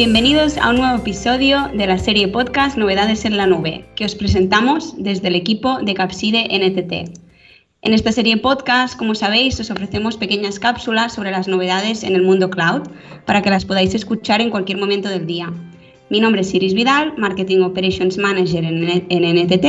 Bienvenidos a un nuevo episodio de la serie podcast Novedades en la Nube, que os presentamos desde el equipo de Capside NTT. En esta serie podcast, como sabéis, os ofrecemos pequeñas cápsulas sobre las novedades en el mundo cloud para que las podáis escuchar en cualquier momento del día. Mi nombre es Iris Vidal, Marketing Operations Manager en NTT,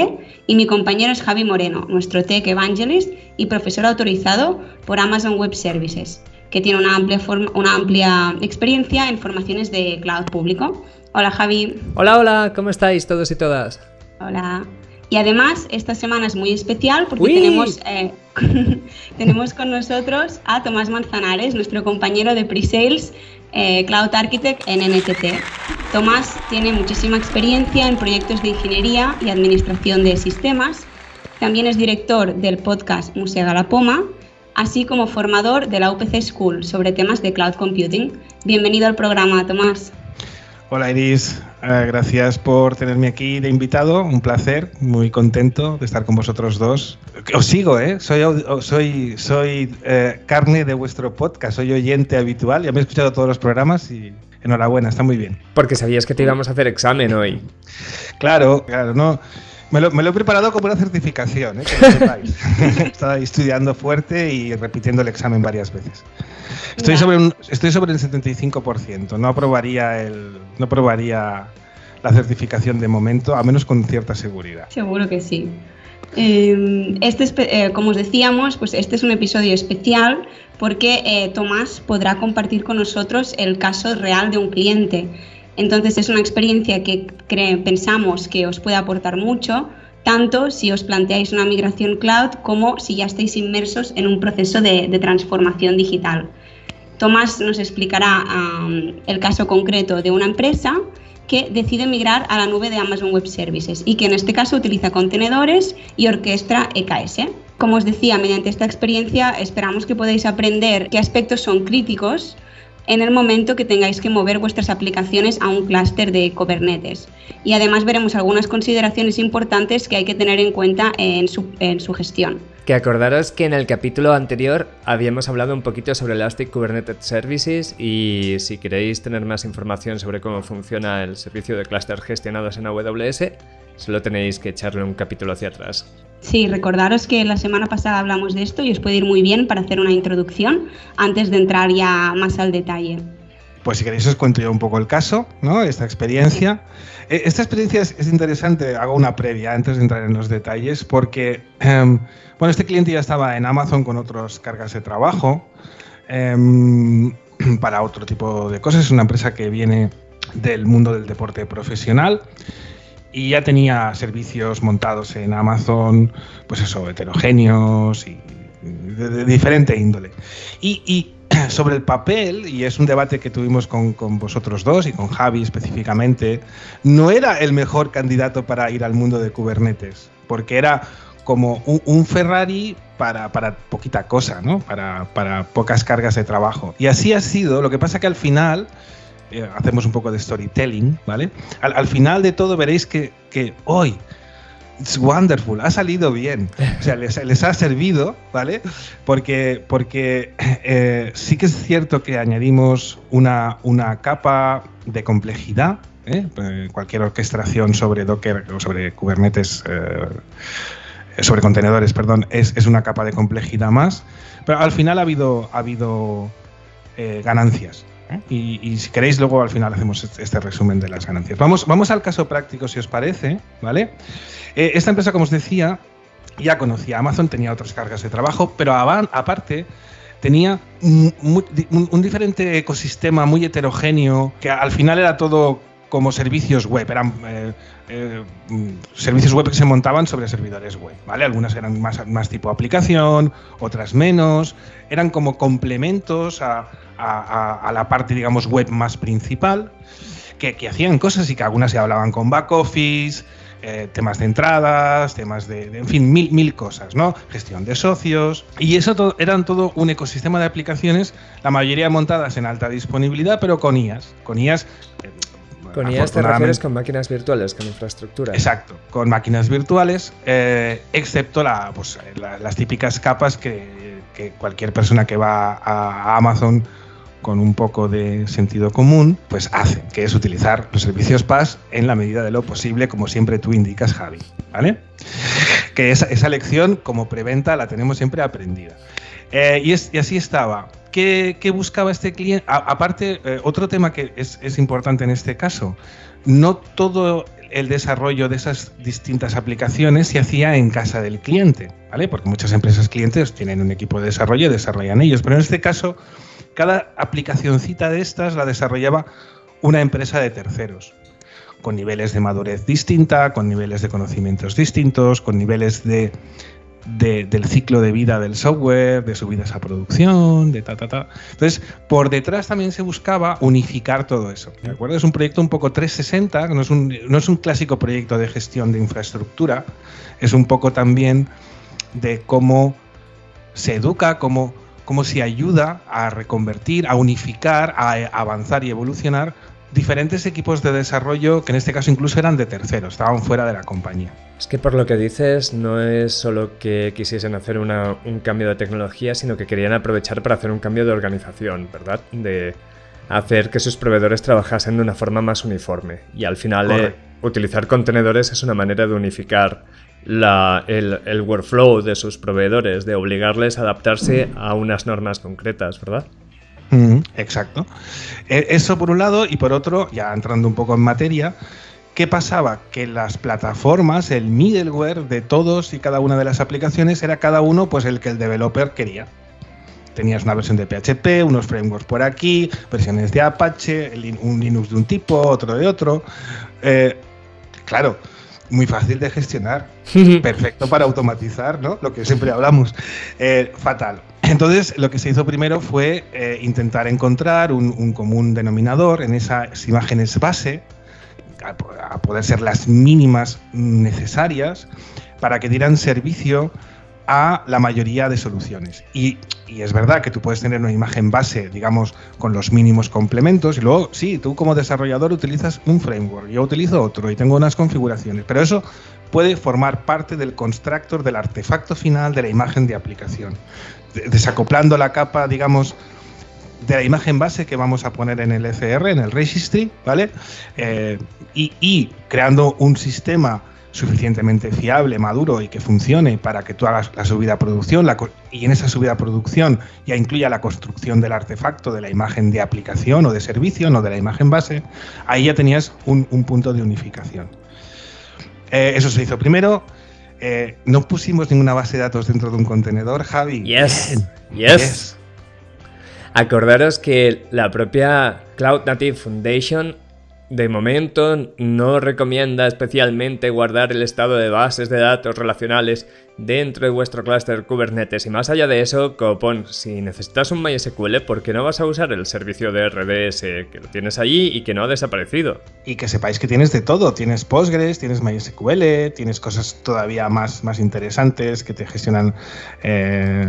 y mi compañero es Javi Moreno, nuestro Tech Evangelist y profesor autorizado por Amazon Web Services, que tiene una amplia, una amplia experiencia en formaciones de cloud público. Hola Javi. Hola, hola, ¿cómo estáis todos y todas? Hola. Y además, esta semana es muy especial porque tenemos, eh, tenemos con nosotros a Tomás Manzanares, nuestro compañero de pre-sales eh, Cloud Architect en NTT. Tomás tiene muchísima experiencia en proyectos de ingeniería y administración de sistemas. También es director del podcast Museo Galapoma, así como formador de la UPC School sobre temas de cloud computing. Bienvenido al programa, Tomás. Hola Iris, eh, gracias por tenerme aquí de invitado, un placer, muy contento de estar con vosotros dos. Os sigo, ¿eh? Soy, soy, soy eh, carne de vuestro podcast, soy oyente habitual, ya me he escuchado todos los programas y enhorabuena, está muy bien. Porque sabías que te íbamos a hacer examen hoy. Claro, claro, no. Me lo, he preparado como una certificación, ¿eh? que lo sepáis. Estaba estudiando fuerte y repitiendo el examen varias veces. Estoy sobre, un, estoy sobre el 75%. No aprobaría, el, no aprobaría la certificación de momento, a menos con cierta seguridad. Seguro que sí. Em, este eh, como os decíamos, pues este es un episodio especial porque eh, Tomás podrá compartir con nosotros el caso real de un cliente entonces es una experiencia que pensamos que os puede aportar mucho, tanto si os planteáis una migración cloud como si ya estáis inmersos en un proceso de, transformación digital. Tomás nos explicará el caso concreto de una empresa que decide migrar a la nube de Amazon Web Services y que en este caso utiliza contenedores y orquestra EKS. Como os decía, mediante esta experiencia esperamos que podáis aprender qué aspectos son críticos en el momento que tengáis que mover vuestras aplicaciones a un clúster de Kubernetes. Y además veremos algunas consideraciones importantes que hay que tener en cuenta en su, en su gestión. Que acordaros que en el capítulo anterior habíamos hablado un poquito sobre Elastic Kubernetes Services y si queréis tener más información sobre cómo funciona el servicio de clúster gestionados en AWS, solo tenéis que echarle un capítulo hacia atrás. Sí, recordaros que la semana pasada hablamos de esto y os puede ir muy bien para hacer una introducción antes de entrar ya más al detalle. Pues si queréis os cuento yo un poco el caso, ¿no? Esta experiencia. Eh, esta experiencia es, interesante, hago una previa antes de entrar en los detalles, porque, em, bueno, este cliente ya estaba en Amazon con otras cargas de trabajo em, para otro tipo de cosas. Es una empresa que viene del mundo del deporte profesional y ya tenía servicios montados en Amazon, pues eso, heterogéneos y de, diferente índole. Y, sobre el papel, y es un debate que tuvimos con, vosotros dos y con Javi específicamente, no era el mejor candidato para ir al mundo de Kubernetes, porque era como un, Ferrari para, para, poquita cosa, ¿no? Para, para pocas cargas de trabajo. Y así ha sido, lo que pasa que al final eh, hacemos un poco de storytelling, ¿vale? Al, final de todo veréis que, hoy it's wonderful, ha salido bien, o sea, les, ha servido, ¿vale? Porque, porque eh, sí que es cierto que añadimos una, una capa de complejidad, ¿eh? cualquier orquestación sobre Docker o sobre Kubernetes, sobre contenedores, perdón, es, es, una capa de complejidad más, pero al final ha habido, ha habido ganancias. Y, si queréis, luego al final hacemos este, este, resumen de las ganancias. Vamos, vamos al caso práctico, si os parece, ¿vale? Eh, esta empresa, como os decía, ya conocía Amazon, tenía otras cargas de trabajo, pero aparte tenía un, diferente ecosistema muy heterogéneo, que al final era todo como servicios web, eran eh, eh, servicios web que se montaban sobre servidores web, ¿vale? Algunas eran más, más tipo aplicación, otras menos, eran como complementos a, a, la parte, digamos, web más principal, que, hacían cosas y que algunas se hablaban con back office, eh, temas de entradas, temas de, en fin, mil, mil cosas, ¿no? Gestión de socios. Y eso eran todo un ecosistema de aplicaciones, la mayoría montadas en alta disponibilidad, pero con IAS. Con IAS. Eh, con IAS te refieres con máquinas virtuales, con infraestructura. Exacto, con máquinas virtuales, eh, excepto la, pues, las típicas capas que, que, cualquier persona que va a Amazon con un poco de sentido común, pues hace, que es utilizar los servicios PaaS en la medida de lo posible, como siempre tú indicas, Javi. ¿Vale? Que esa, lección, como preventa, la tenemos siempre aprendida. Eh, y, así estaba. ¿Qué, buscaba este cliente? aparte, eh, otro tema que es, es, importante en este caso, no todo el desarrollo de esas distintas aplicaciones se hacía en casa del cliente, ¿vale? Porque muchas empresas clientes tienen un equipo de desarrollo y desarrollan ellos, pero en este caso, cada aplicacioncita de estas la desarrollaba una empresa de terceros con niveles de madurez distinta, con niveles de conocimientos distintos, con niveles de del ciclo de vida del software, de subidas a producción, de ta, ta, ta. Entonces, por detrás también se buscaba unificar todo eso. ¿De acuerdo? Es un proyecto un poco 360, no es un, no es un clásico proyecto de gestión de infraestructura, es un poco también de cómo se educa, cómo, cómo se ayuda a reconvertir, a unificar, a avanzar y evolucionar diferentes equipos de desarrollo que en este caso incluso eran de terceros, estaban fuera de la compañía. Es que por lo que dices, no es solo que quisiesen hacer un cambio de tecnología, sino que querían aprovechar para hacer un cambio de organización, ¿verdad? De hacer que sus proveedores trabajasen de una forma más uniforme. Y al final, eh, utilizar contenedores es una manera de unificar el workflow de sus proveedores, de obligarles a adaptarse a unas normas concretas, ¿verdad? exacto. E, eso por un lado y por otro, ya entrando un poco en materia, ¿qué pasaba? Que las plataformas, el middleware de todos y cada una de las aplicaciones era cada uno pues el que el developer quería. Tenías una versión de PHP, unos frameworks por aquí, versiones de Apache, un Linux de un tipo, otro de otro. Eh, claro, muy fácil de gestionar, perfecto para automatizar, ¿no? Lo que siempre hablamos. Eh, fatal. Entonces, lo que se hizo primero fue eh, intentar encontrar un, común denominador en esas imágenes base, a, poder ser las mínimas necesarias, para que dieran servicio a la mayoría de soluciones. Y, es verdad que tú puedes tener una imagen base, digamos, con los mínimos complementos, y luego, sí, tú como desarrollador utilizas un framework, yo utilizo otro y tengo unas configuraciones, pero eso puede formar parte del constructor del artefacto final de la imagen de aplicación desacoplando la capa, digamos, de la imagen base que vamos a poner en el ECR, en el registry, ¿vale? Eh, y, creando un sistema suficientemente fiable, maduro y que funcione para que tú hagas la subida a producción y en esa subida a producción ya incluya la construcción del artefacto de la imagen de aplicación o de servicio, no de la imagen base, ahí ya tenías un, punto de unificación. Eh, eso se hizo primero. Eh, no pusimos ninguna base de datos dentro de un contenedor, Javi. Yes. yes. Acordaros que la propia Cloud Native Foundation de momento no recomienda especialmente guardar el estado de bases de datos relacionales dentro de vuestro clúster Kubernetes. Y más allá de eso, Copon, si necesitas un MySQL, ¿por qué no vas a usar el servicio de RDS que lo tienes allí y que no ha desaparecido? Y que sepáis que tienes de todo. Tienes Postgres, tienes MySQL, tienes cosas todavía más, más interesantes que te gestionan, eh,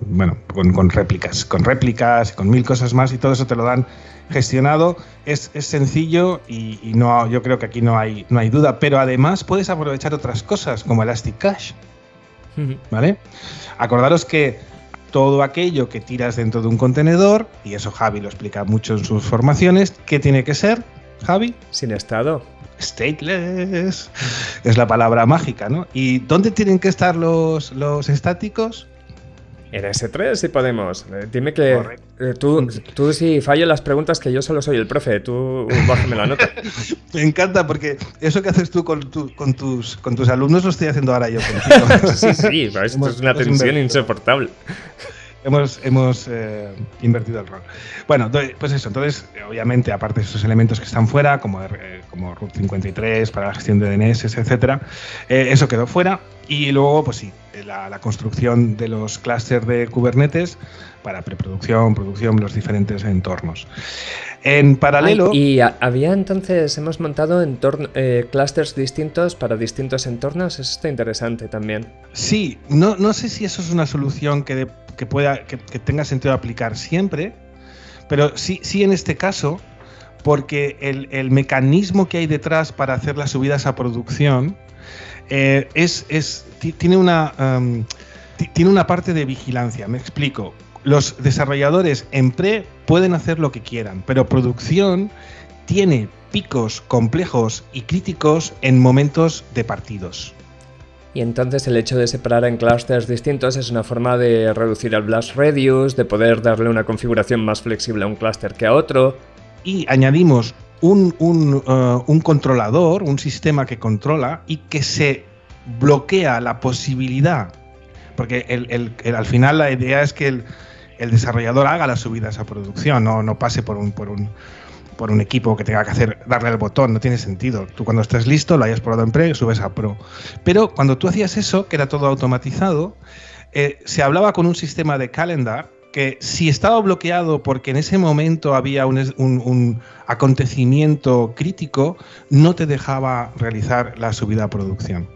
bueno, con, réplicas, con réplicas, con mil cosas más y todo eso te lo dan gestionado. Es, sencillo y, y, no, yo creo que aquí no hay, no hay duda, pero además puedes aprovechar otras cosas como Elastic Cache. ¿Vale? Acordaros que todo aquello que tiras dentro de un contenedor, y eso Javi lo explica mucho en sus formaciones, ¿qué tiene que ser, Javi? Sin estado. Stateless. Es la palabra mágica, ¿no? ¿Y dónde tienen que estar los, los estáticos? En S3 sí podemos. Eh, dime que eh, tú, tú si fallo las preguntas que yo solo soy el profe, tú bájame la nota. Me encanta porque eso que haces tú con, con, tus, con tus alumnos lo estoy haciendo ahora yo contigo. sí, sí, esto es una tensión insoportable hemos, hemos eh, invertido el rol. Bueno, pues eso, entonces, obviamente, aparte de esos elementos que están fuera, como, eh, como Route 53 para la gestión de DNS, etcétera, eso quedó fuera. Y luego, pues sí, la, la construcción de los clústeres de Kubernetes para preproducción, producción, los diferentes entornos. En paralelo. y había entonces, hemos montado eh, clusters distintos para distintos entornos. Eso está interesante también. Sí, no, no sé si eso es una solución que, que pueda, que, tenga sentido aplicar siempre, pero sí, sí en este caso, porque el, mecanismo que hay detrás para hacer las subidas a producción eh, es, es, tiene, una, um, tiene una parte de vigilancia. Me explico los desarrolladores en pre pueden hacer lo que quieran, pero producción tiene picos complejos y críticos en momentos de partidos. Y entonces el hecho de separar en clusters distintos es una forma de reducir el blast radius, de poder darle una configuración más flexible a un cluster que a otro. Y añadimos un, uh, controlador, un sistema que controla y que se bloquea la posibilidad, porque al final la idea es que el, desarrollador haga las subidas a producción, no, no pase por un, por un por un equipo que tenga que hacer darle al botón, no tiene sentido. Tú cuando estés listo, lo hayas probado en pre, subes a pro. Pero cuando tú hacías eso, que era todo automatizado, eh, se hablaba con un sistema de calendar que si estaba bloqueado porque en ese momento había un, acontecimiento crítico, no te dejaba realizar la subida a producción.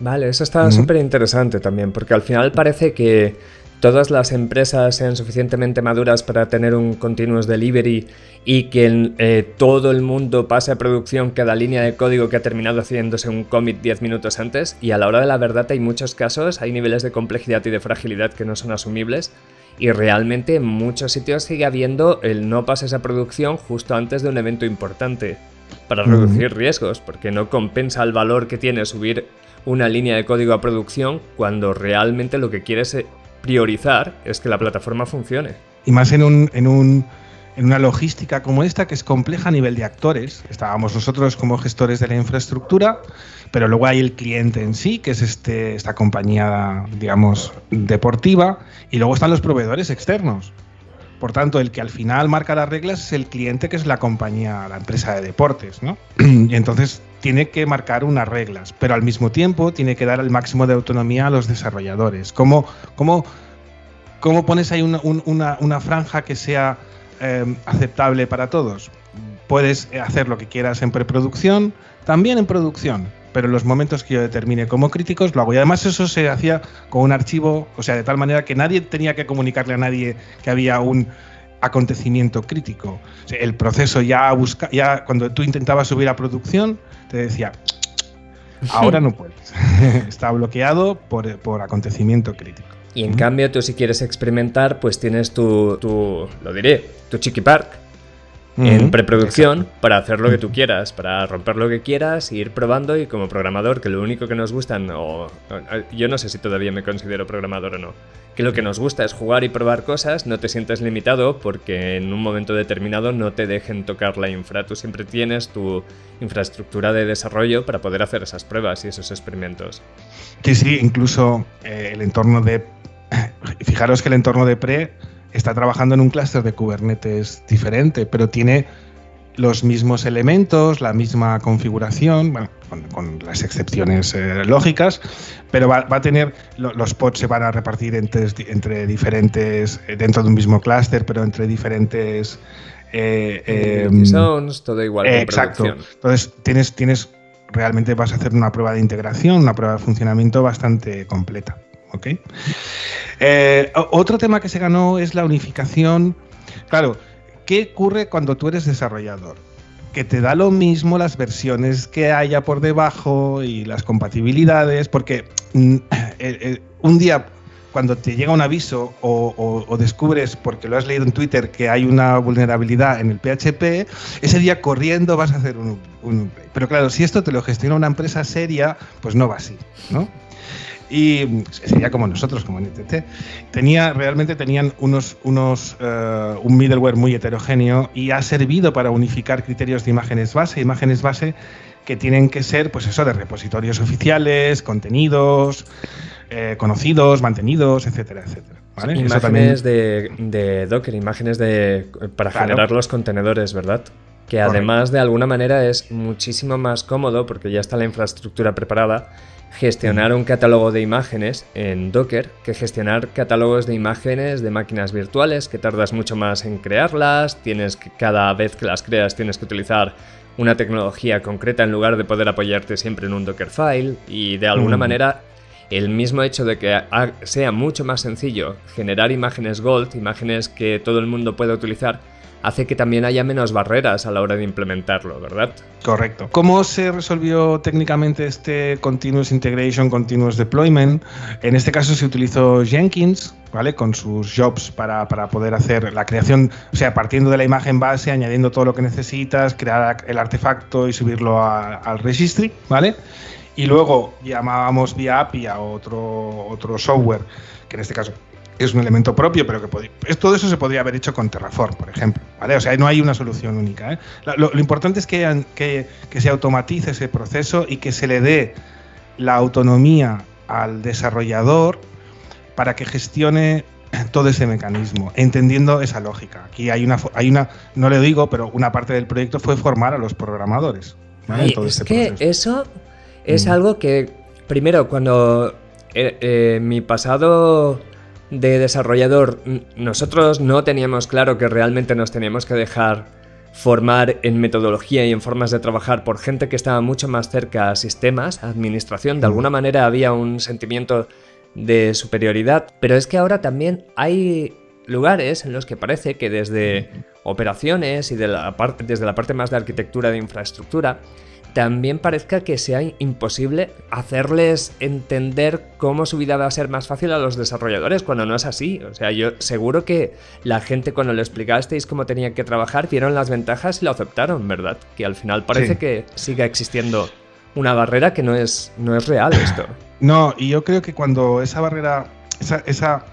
Vale, eso está súper interesante también, porque al final parece que todas las empresas sean suficientemente maduras para tener un continuous delivery y que eh, todo el mundo pase a producción cada línea de código que ha terminado haciéndose un commit 10 minutos antes. Y a la hora de la verdad hay muchos casos, hay niveles de complejidad y de fragilidad que no son asumibles y realmente en muchos sitios sigue habiendo el no pases a producción justo antes de un evento importante para reducir riesgos porque no compensa el valor que tiene subir una línea de código a producción cuando realmente lo que quieres priorizar es que la plataforma funcione. Y más en, un, en, un, en una logística como esta, que es compleja a nivel de actores. Estábamos nosotros como gestores de la infraestructura, pero luego hay el cliente en sí, que es este, esta compañía, digamos, deportiva, y luego están los proveedores externos. Por tanto, el que al final marca las reglas es el cliente, que es la compañía, la empresa de deportes, ¿no? Y entonces tiene que marcar unas reglas, pero al mismo tiempo tiene que dar el máximo de autonomía a los desarrolladores. ¿Cómo, cómo, cómo pones ahí una, franja que sea em, aceptable para todos? Puedes hacer lo que quieras en preproducción, también en producción, pero en los momentos que yo determine como críticos lo hago. Y además eso se hacía con un archivo, o sea, de tal manera que nadie tenía que comunicarle a nadie que había un acontecimiento crítico. el proceso ya busca, ya cuando tú intentabas subir a producción, te decía, ahora no puedes. Está bloqueado por, por, acontecimiento crítico. Y en cambio, tú si quieres experimentar, pues tienes tu, tu lo diré, tu Chiqui Park, en preproducción para hacer lo que tú quieras, para romper lo que quieras, ir probando y como programador, que lo único que nos gustan, o, yo no sé si todavía me considero programador o no, que lo que nos gusta es jugar y probar cosas, no te sientes limitado porque en un momento determinado no te dejen tocar la infra, tú siempre tienes tu infraestructura de desarrollo para poder hacer esas pruebas y esos experimentos. Sí, sí, incluso eh, el entorno de... Fijaros que el entorno de pre está trabajando en un clúster de Kubernetes diferente, pero tiene los mismos elementos, la misma configuración, bueno, con, las excepciones eh, lógicas, pero va, a tener, los pods se van a repartir entre, entre diferentes, eh, dentro de un mismo clúster, pero entre diferentes... Eh, em, zones, todo igual. exacto. Entonces, tienes, tienes, realmente vas a hacer una prueba de integración, una prueba de funcionamiento bastante completa. ¿Ok? Eh, otro tema que se ganó es la unificación. Claro, ¿qué ocurre cuando tú eres desarrollador? Que te da lo mismo las versiones que haya por debajo y las compatibilidades, porque mm, un día cuando te llega un aviso o, descubres, porque lo has leído en Twitter, que hay una vulnerabilidad en el PHP, ese día corriendo vas a hacer un, un, Pero claro, si esto te lo gestiona una empresa seria, pues no va así, ¿no? Y sería como nosotros, como NTT. Tenía, realmente tenían unos, unos, eh, un middleware muy heterogéneo y ha servido para unificar criterios de imágenes base, imágenes base que tienen que ser, pues eso, de repositorios oficiales, contenidos, eh, conocidos, mantenidos, etcétera, etcétera. Imágenes de, Docker, imágenes de, para generar los contenedores, ¿verdad? Que además de alguna manera es muchísimo más cómodo porque ya está la infraestructura preparada gestionar un catálogo de imágenes en Docker que gestionar catálogos de imágenes de máquinas virtuales que tardas mucho más en crearlas, tienes que cada vez que las creas tienes que utilizar una tecnología concreta en lugar de poder apoyarte siempre en un Dockerfile y de alguna manera el mismo hecho de que sea mucho más sencillo generar imágenes Gold, imágenes que todo el mundo pueda utilizar, hace que también haya menos barreras a la hora de implementarlo, ¿verdad? Correcto. ¿Cómo se resolvió técnicamente este Continuous Integration, Continuous Deployment? En este caso se utilizó Jenkins, ¿vale? Con sus jobs para, poder hacer la creación, o sea, partiendo de la imagen base, añadiendo todo lo que necesitas, crear el artefacto y subirlo al registry, ¿vale? Y luego llamábamos vía API a otro, otro software, que en este caso es un elemento propio, pero que todo eso se podría haber hecho con Terraform, por ejemplo. ¿vale? O sea, no hay una solución única. ¿eh? Lo, importante es que, que, que, se automatice ese proceso y que se le dé la autonomía al desarrollador para que gestione todo ese mecanismo, entendiendo esa lógica. Aquí hay una, hay una, no le digo, pero una parte del proyecto fue formar a los programadores. es este que eso es mm. algo que, primero, cuando eh, eh, mi pasado de desarrollador, nosotros no teníamos claro que realmente nos teníamos que dejar formar en metodología y en formas de trabajar por gente que estaba mucho más cerca a sistemas, a administración. De alguna manera había un sentimiento de superioridad, pero es que ahora también hay lugares en los que parece que desde operaciones y de la parte, desde la parte más de arquitectura de infraestructura, también parezca que sea imposible hacerles entender cómo su vida va a ser más fácil a los desarrolladores cuando no es así. O sea, yo seguro que la gente cuando le explicasteis cómo tenía que trabajar vieron las ventajas y lo aceptaron, ¿verdad? Que al final parece que siga existiendo una barrera que no es, no es real esto. No, y yo creo que cuando esa barrera, esa, esa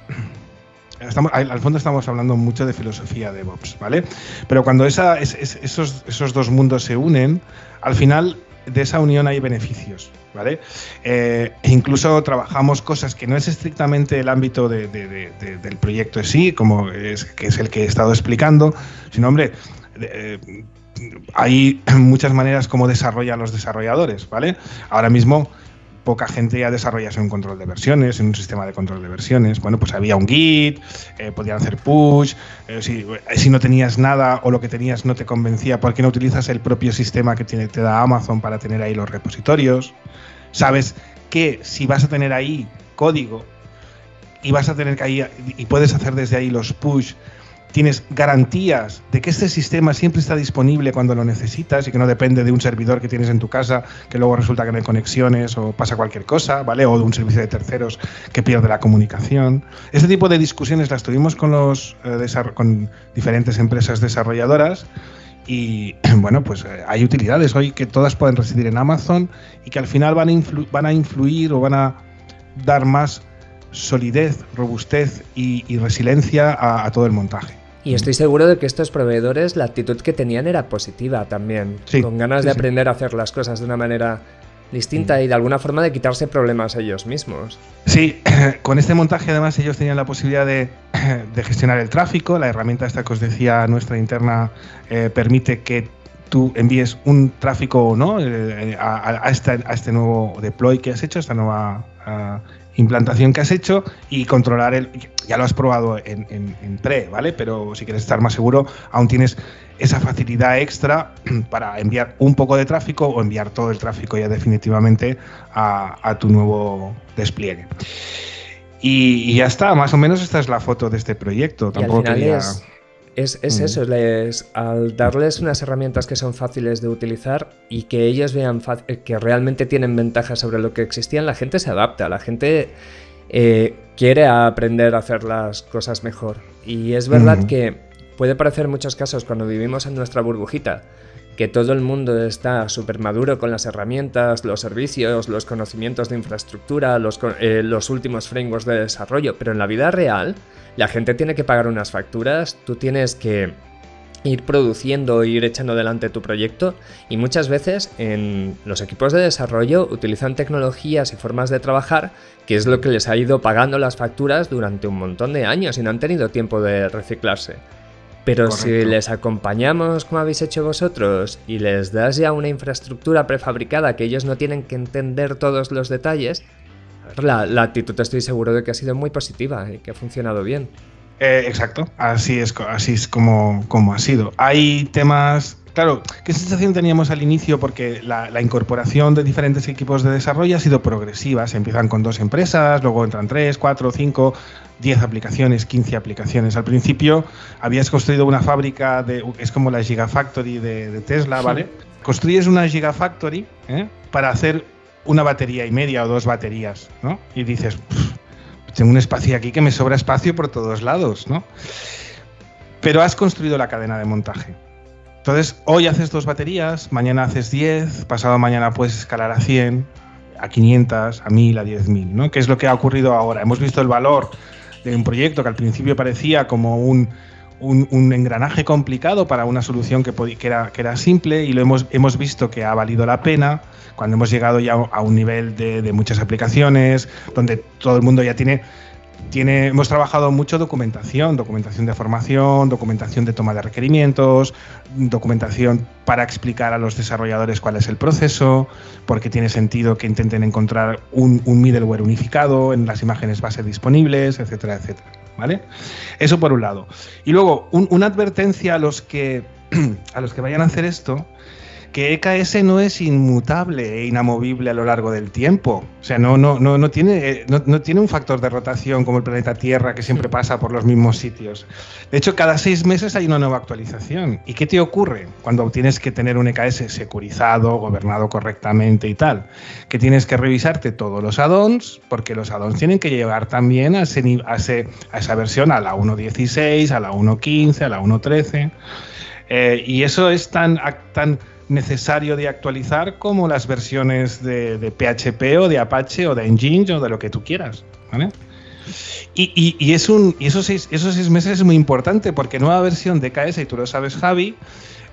Estamos, al fondo estamos hablando mucho de filosofía de DevOps, ¿vale? Pero cuando esa, esos, esos, dos mundos se unen, al final de esa unión hay beneficios, ¿vale? Eh, incluso trabajamos cosas que no es estrictamente el ámbito del proyecto en sí, como es, que es el que he estado explicando, sino, hombre, eh, hay muchas maneras como desarrollan los desarrolladores, ¿vale? Ahora mismo poca gente ya desarrollase un control de versiones, en un sistema de control de versiones. Bueno, pues había un Git, eh, podían hacer push, eh, si, no tenías nada o lo que tenías no te convencía, ¿por qué no utilizas el propio sistema que tiene, te da Amazon para tener ahí los repositorios? Sabes que si vas a tener ahí código y vas a tener que ahí y puedes hacer desde ahí los push tienes garantías de que este sistema siempre está disponible cuando lo necesitas y que no depende de un servidor que tienes en tu casa que luego resulta que no hay conexiones o pasa cualquier cosa, ¿vale? O de un servicio de terceros que pierde la comunicación. Este tipo de discusiones las tuvimos con, los, eh, diferentes empresas desarrolladoras y bueno, pues eh, hay utilidades hoy que todas pueden residir en Amazon y que al final van a influir o van a dar más solidez, robustez y, resiliencia a, todo el montaje. Y estoy seguro de que estos proveedores, la actitud que tenían era positiva también, con ganas de aprender a hacer las cosas de una manera distinta mm. y de alguna forma de quitarse problemas ellos mismos. Sí, con este montaje además ellos tenían la posibilidad de, gestionar el tráfico, la herramienta esta que os decía nuestra interna eh, permite que tú envíes un tráfico o no eh, a, este, a, este, nuevo deploy que has hecho, esta nueva implantación que has hecho y controlar el. Ya lo has probado en, en, pre, ¿vale? Pero si quieres estar más seguro, aún tienes esa facilidad extra para enviar un poco de tráfico o enviar todo el tráfico ya definitivamente a, tu nuevo despliegue. Y, ya está, más o menos esta es la foto de este proyecto. Tampoco es, es eso, les, al darles unas herramientas que son fáciles de utilizar y que ellos vean eh, que realmente tienen ventajas sobre lo que existían, la gente se adapta, la gente eh, quiere aprender a hacer las cosas mejor. Y es verdad que puede parecer en muchos casos cuando vivimos en nuestra burbujita que todo el mundo está súper maduro con las herramientas, los servicios, los conocimientos de infraestructura, los, eh, los últimos frameworks de desarrollo, pero en la vida real la gente tiene que pagar unas facturas, tú tienes que ir produciendo, ir echando adelante tu proyecto y muchas veces en los equipos de desarrollo utilizan tecnologías y formas de trabajar que es lo que les ha ido pagando las facturas durante un montón de años y no han tenido tiempo de reciclarse. Pero si les acompañamos como habéis hecho vosotros y les das ya una infraestructura prefabricada que ellos no tienen que entender todos los detalles, la, actitud estoy seguro de que ha sido muy positiva y que ha funcionado bien. Eh, exacto, así es, así es como, como ha sido. Hay temas Claro, ¿qué sensación teníamos al inicio? Porque la, incorporación de diferentes equipos de desarrollo ha sido progresiva. Se empiezan con dos empresas, luego entran tres, cuatro, cinco, diez aplicaciones, quince aplicaciones. Al principio habías construido una fábrica, de, es como la Gigafactory de, de Tesla, ¿vale? Construyes una Gigafactory ¿eh? para hacer una batería y media o dos baterías, ¿no? Y dices, tengo un espacio aquí que me sobra espacio por todos lados, ¿no? Pero has construido la cadena de montaje. Entonces, hoy haces dos baterías, mañana haces 10, pasado mañana puedes escalar a 100, a 500, a 1000, a 10000, ¿no? ¿Qué es lo que ha ocurrido ahora? Hemos visto el valor de un proyecto que al principio parecía como un, un, engranaje complicado para una solución que, que, era, que era simple y lo hemos, hemos visto que ha valido la pena cuando hemos llegado ya a un nivel de, de muchas aplicaciones, donde todo el mundo ya tiene tiene, hemos trabajado mucho documentación, documentación de formación, documentación de toma de requerimientos, documentación para explicar a los desarrolladores cuál es el proceso, porque tiene sentido que intenten encontrar un, middleware unificado en las imágenes base disponibles, etcétera, etcétera. ¿Vale? Eso por un lado. Y luego, una advertencia a los que a los que vayan a hacer esto que EKS no es inmutable e inamovible a lo largo del tiempo. O sea, no, no, no, no, tiene, no, tiene un factor de rotación como el planeta Tierra que siempre pasa por los mismos sitios. De hecho, cada seis meses hay una nueva actualización. ¿Y qué te ocurre cuando tienes que tener un EKS securizado, gobernado correctamente y tal? Que tienes que revisarte todos los add-ons, porque los add-ons tienen que llegar también a, a, a esa versión, a la 1.16, a la 1.15, a la 1.13. Eh, y eso es tan, tan necesario de actualizar como las versiones de, PHP o de Apache o de Engine o de lo que tú quieras. Y, es un, y esos, seis, esos seis meses es muy importante porque nueva versión de KS, y tú lo sabes Javi,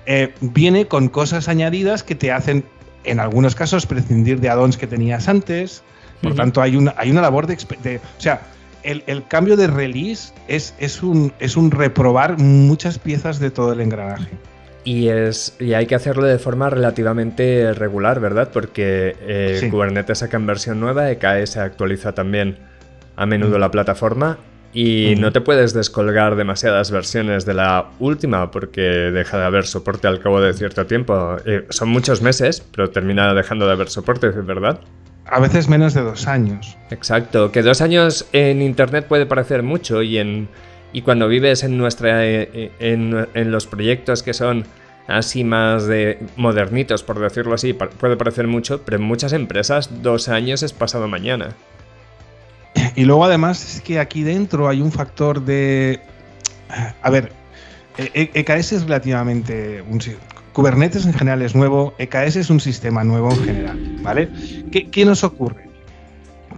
eh, viene con cosas añadidas que te hacen, en algunos casos, prescindir de add-ons que tenías antes. Por tanto, hay una, hay una labor de, de o sea, el, el, cambio de release es, es, un, es un reprobar muchas piezas de todo el engranaje. Y, es, y hay que hacerlo de forma relativamente regular, ¿verdad? Porque eh, Kubernetes saca en versión nueva, EKS se actualiza también a menudo mm. la plataforma y mm. no te puedes descolgar demasiadas versiones de la última porque deja de haber soporte al cabo de cierto tiempo. Eh, son muchos meses, pero termina dejando de haber soporte, ¿verdad? A veces menos de dos años. Exacto, que dos años en Internet puede parecer mucho y en y cuando vives en, nuestra, eh, en, en los proyectos que son así más de modernitos, por decirlo así, puede parecer mucho, pero en muchas empresas dos años es pasado mañana. Y luego además es que aquí dentro hay un factor de... A ver, EKS e es relativamente... Un, Kubernetes en general es nuevo, EKS es un sistema nuevo en general, ¿vale? ¿Qué, qué nos ocurre?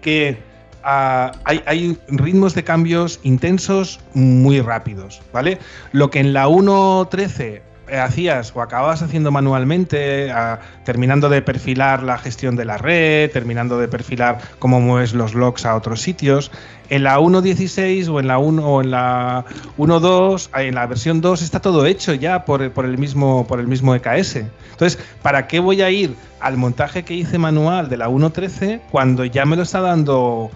Que hay, ritmos de cambios intensos muy rápidos, ¿vale? Lo que en la 1.13 hacías o acababas haciendo manualmente, terminando de perfilar la gestión de la red, terminando de perfilar cómo mueves los logs a otros sitios, en la 1.16 o en la 1 o en la 1.2, en la versión 2 está todo hecho ya por, el mismo, por el mismo EKS. Entonces, ¿para qué voy a ir al montaje que hice manual de la 1.13 cuando ya me lo está dando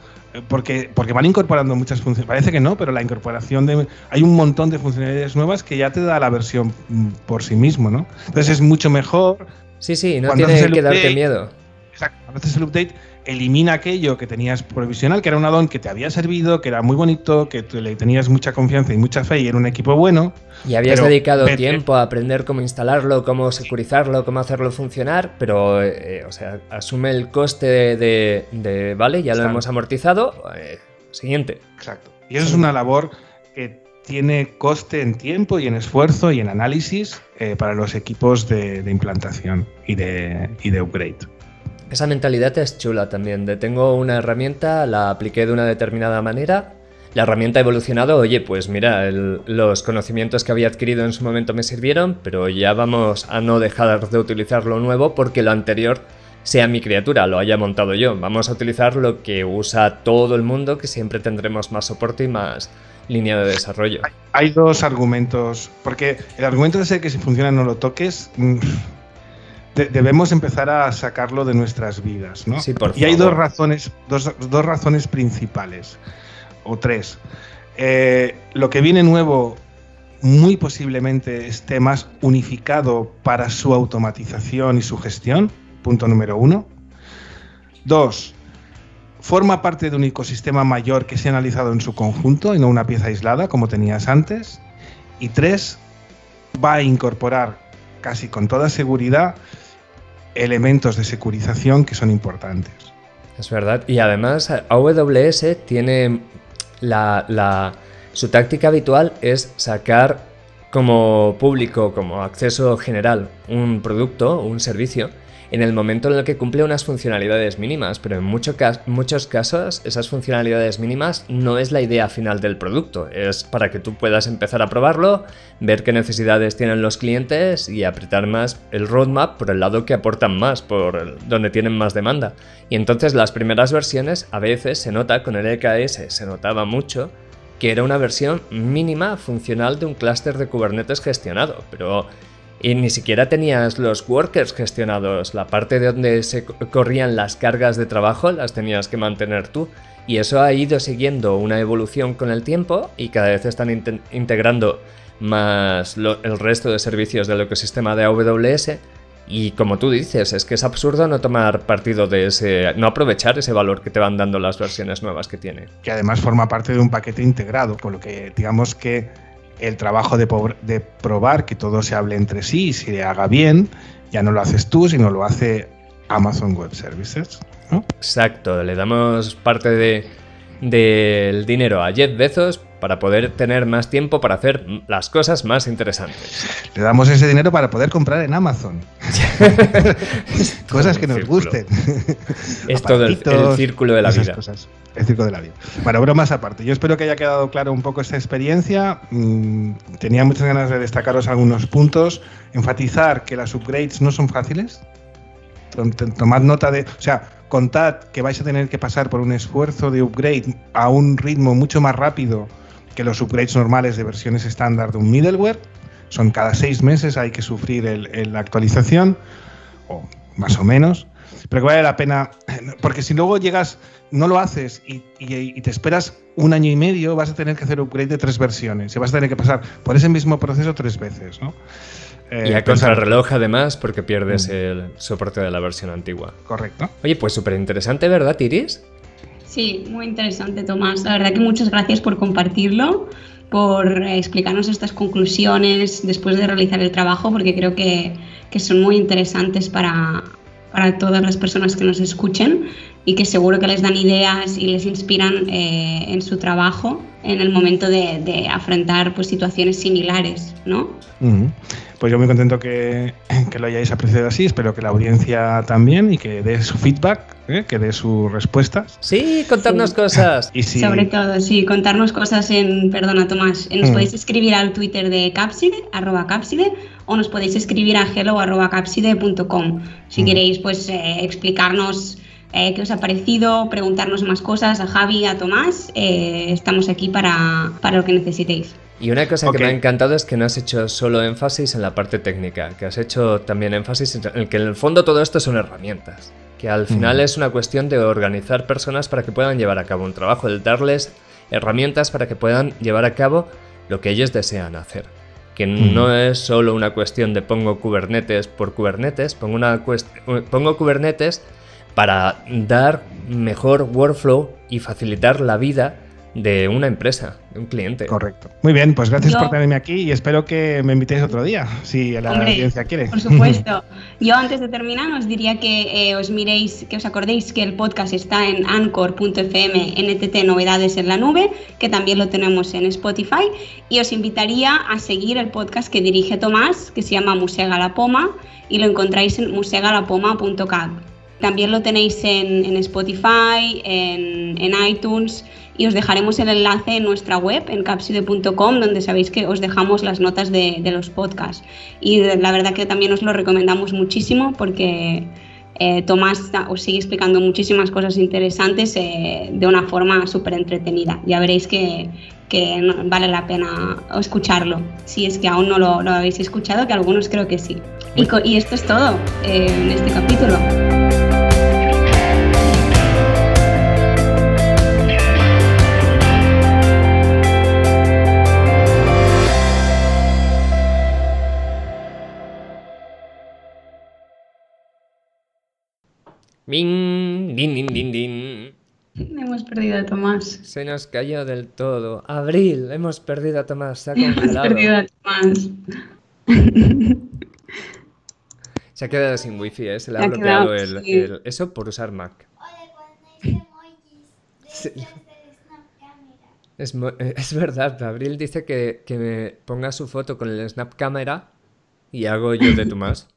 porque, porque van incorporando muchas funciones. Parece que no, pero la incorporación de. Hay un montón de funcionalidades nuevas que ya te da la versión por sí mismo, ¿no? Entonces es mucho mejor. Sí, sí, no tiene que darte miedo. Exacto. A veces el update elimina aquello que tenías provisional, que era un addon que te había servido, que era muy bonito, que le tenías mucha confianza y mucha fe y era un equipo bueno. Y habías dedicado tiempo a aprender cómo instalarlo, cómo securizarlo, cómo hacerlo funcionar, pero, eh, o sea, asume el coste de, vale, ya lo hemos amortizado, eh, siguiente. Exacto. Y eso es una labor que tiene coste en tiempo y en esfuerzo y en análisis eh, para los equipos de, implantación y de, y de upgrade. Esa mentalidad es chula también, de tengo una herramienta, la apliqué de una determinada manera, la herramienta ha evolucionado, oye, pues mira, los conocimientos que había adquirido en su momento me sirvieron, pero ya vamos a no dejar de utilizar lo nuevo porque lo anterior sea mi criatura, lo haya montado yo. Vamos a utilizar lo que usa todo el mundo, que siempre tendremos más soporte y más línea de desarrollo. Hay, dos argumentos, porque el argumento de ser que si funciona no lo toques... Debemos empezar a sacarlo de nuestras vidas, ¿no? Sí, por y hay dos razones, dos, razones principales, o tres. Eh, lo que viene nuevo muy posiblemente esté más unificado para su automatización y su gestión, punto número uno. Dos, forma parte de un ecosistema mayor que se ha analizado en su conjunto y no una pieza aislada como tenías antes. Y tres, va a incorporar casi con toda seguridad elementos de securización que son importantes. Es verdad. Y además AWS tiene la, su táctica habitual es sacar como público, como acceso general, un producto, un servicio en el momento en el que cumple unas funcionalidades mínimas, pero en muchos casos esas funcionalidades mínimas no es la idea final del producto, es para que tú puedas empezar a probarlo, ver qué necesidades tienen los clientes y apretar más el roadmap por el lado que aportan más, por donde tienen más demanda. Y entonces las primeras versiones a veces se nota con el EKS, se notaba mucho que era una versión mínima funcional de un clúster de Kubernetes gestionado, pero y ni siquiera tenías los workers gestionados. La parte de donde se corrían las cargas de trabajo las tenías que mantener tú. Y eso ha ido siguiendo una evolución con el tiempo y cada vez están integrando más el resto de servicios del ecosistema de AWS. Y como tú dices, es que es absurdo no tomar partido de ese, no aprovechar ese valor que te van dando las versiones nuevas que tiene. Que además forma parte de un paquete integrado, con lo que digamos que el trabajo de, de, probar que todo se hable entre sí y se haga bien, ya no lo haces tú, sino lo hace Amazon Web Services. Exacto, le damos parte de, del dinero a Jeff Bezos para poder tener más tiempo para hacer las cosas más interesantes. Le damos ese dinero para poder comprar en Amazon. cosas que nos gusten. Es todo el, círculo de la vida. El círculo de la vida. Bueno, bromas aparte. Yo espero que haya quedado claro un poco esta experiencia. Mm, tenía muchas ganas de destacaros algunos puntos. Enfatizar que las upgrades no son fáciles. Tomad nota de. O sea, contad que vais a tener que pasar por un esfuerzo de upgrade a un ritmo mucho más rápido que los upgrades normales de versiones estándar de un middleware. Son cada seis meses hay que sufrir la actualización, o más o menos. Pero que vale la pena, porque si luego llegas, no lo haces y, te esperas un año y medio, vas a tener que hacer upgrade de tres versiones y vas a tener que pasar por ese mismo proceso tres veces, ¿no? y a eh, reloj además porque pierdes mm. el soporte de la versión antigua. Correcto. Oye, pues súper interesante, ¿verdad, Iris? Sí, muy interesante, Tomás. La verdad que muchas gracias por compartirlo, por explicarnos estas conclusiones después de realizar el trabajo, porque creo que, son muy interesantes para, todas las personas que nos escuchen y que seguro que les dan ideas y les inspiran eh, en su trabajo en el momento de, afrontar pues, situaciones similares, ¿no? Pues yo muy contento que, lo hayáis apreciado así, espero que la audiencia también y que dé su feedback, ¿eh? que dé sus respuestas. Sí, contarnos cosas. Y Sobre todo, sí, contarnos cosas en, perdona Tomás, nos mm. podéis escribir al Twitter de Capside, arroba Capside, o nos podéis escribir a hello arroba capside.com si mm. queréis pues eh, explicarnos eh, qué os ha parecido, preguntarnos más cosas a Javi, a Tomás, estamos aquí para, para lo que necesitéis. Y una cosa que me ha encantado es que no has hecho solo énfasis en la parte técnica, que has hecho también énfasis en que en el fondo todo esto son herramientas, que al final es una cuestión de organizar personas para que puedan llevar a cabo un trabajo, el darles herramientas para que puedan llevar a cabo lo que ellos desean hacer. Que no es solo una cuestión de pongo Kubernetes por Kubernetes, pongo, una pongo Kubernetes para dar mejor workflow y facilitar la vida de una empresa, de un cliente. Correcto. Muy bien, pues gracias por tenerme aquí y espero que me invitéis otro día, si la audiencia quiere. Por supuesto. Yo antes de terminar os diría que eh, os miréis, que os acordéis que el podcast está en anchor.fm, NTT Novedades en la Nube, que también lo tenemos en Spotify, y os invitaría a seguir el podcast que dirige Tomás, que se llama Musega la Poma, y lo encontráis en musegalapoma.com. También lo tenéis en, Spotify, en, en iTunes y os dejaremos el enlace en nuestra web, en capside.com, donde sabéis que os dejamos las notas de, los podcasts. Y la verdad que también os lo recomendamos muchísimo porque eh, Tomás os sigue explicando muchísimas cosas interesantes eh, de una forma súper entretenida. Ya veréis que, vale la pena escucharlo, si es que aún no lo, habéis escuchado, que algunos creo que sí. Y, y esto es todo eh, en este capítulo. Din, din, din, din, din. Hemos perdido a Tomás. Se nos cayó del todo. Abril, hemos perdido a Tomás. Se ha Hemos congelado. perdido a Tomás. Se ha quedado sin wifi, ¿eh? Se le ha Se ha bloqueado quedado, el, sí. el- Eso por usar Mac. Sí. Es, eh, es verdad, Abril dice que, que me ponga su foto con el Snap Camera y hago yo de Tomás.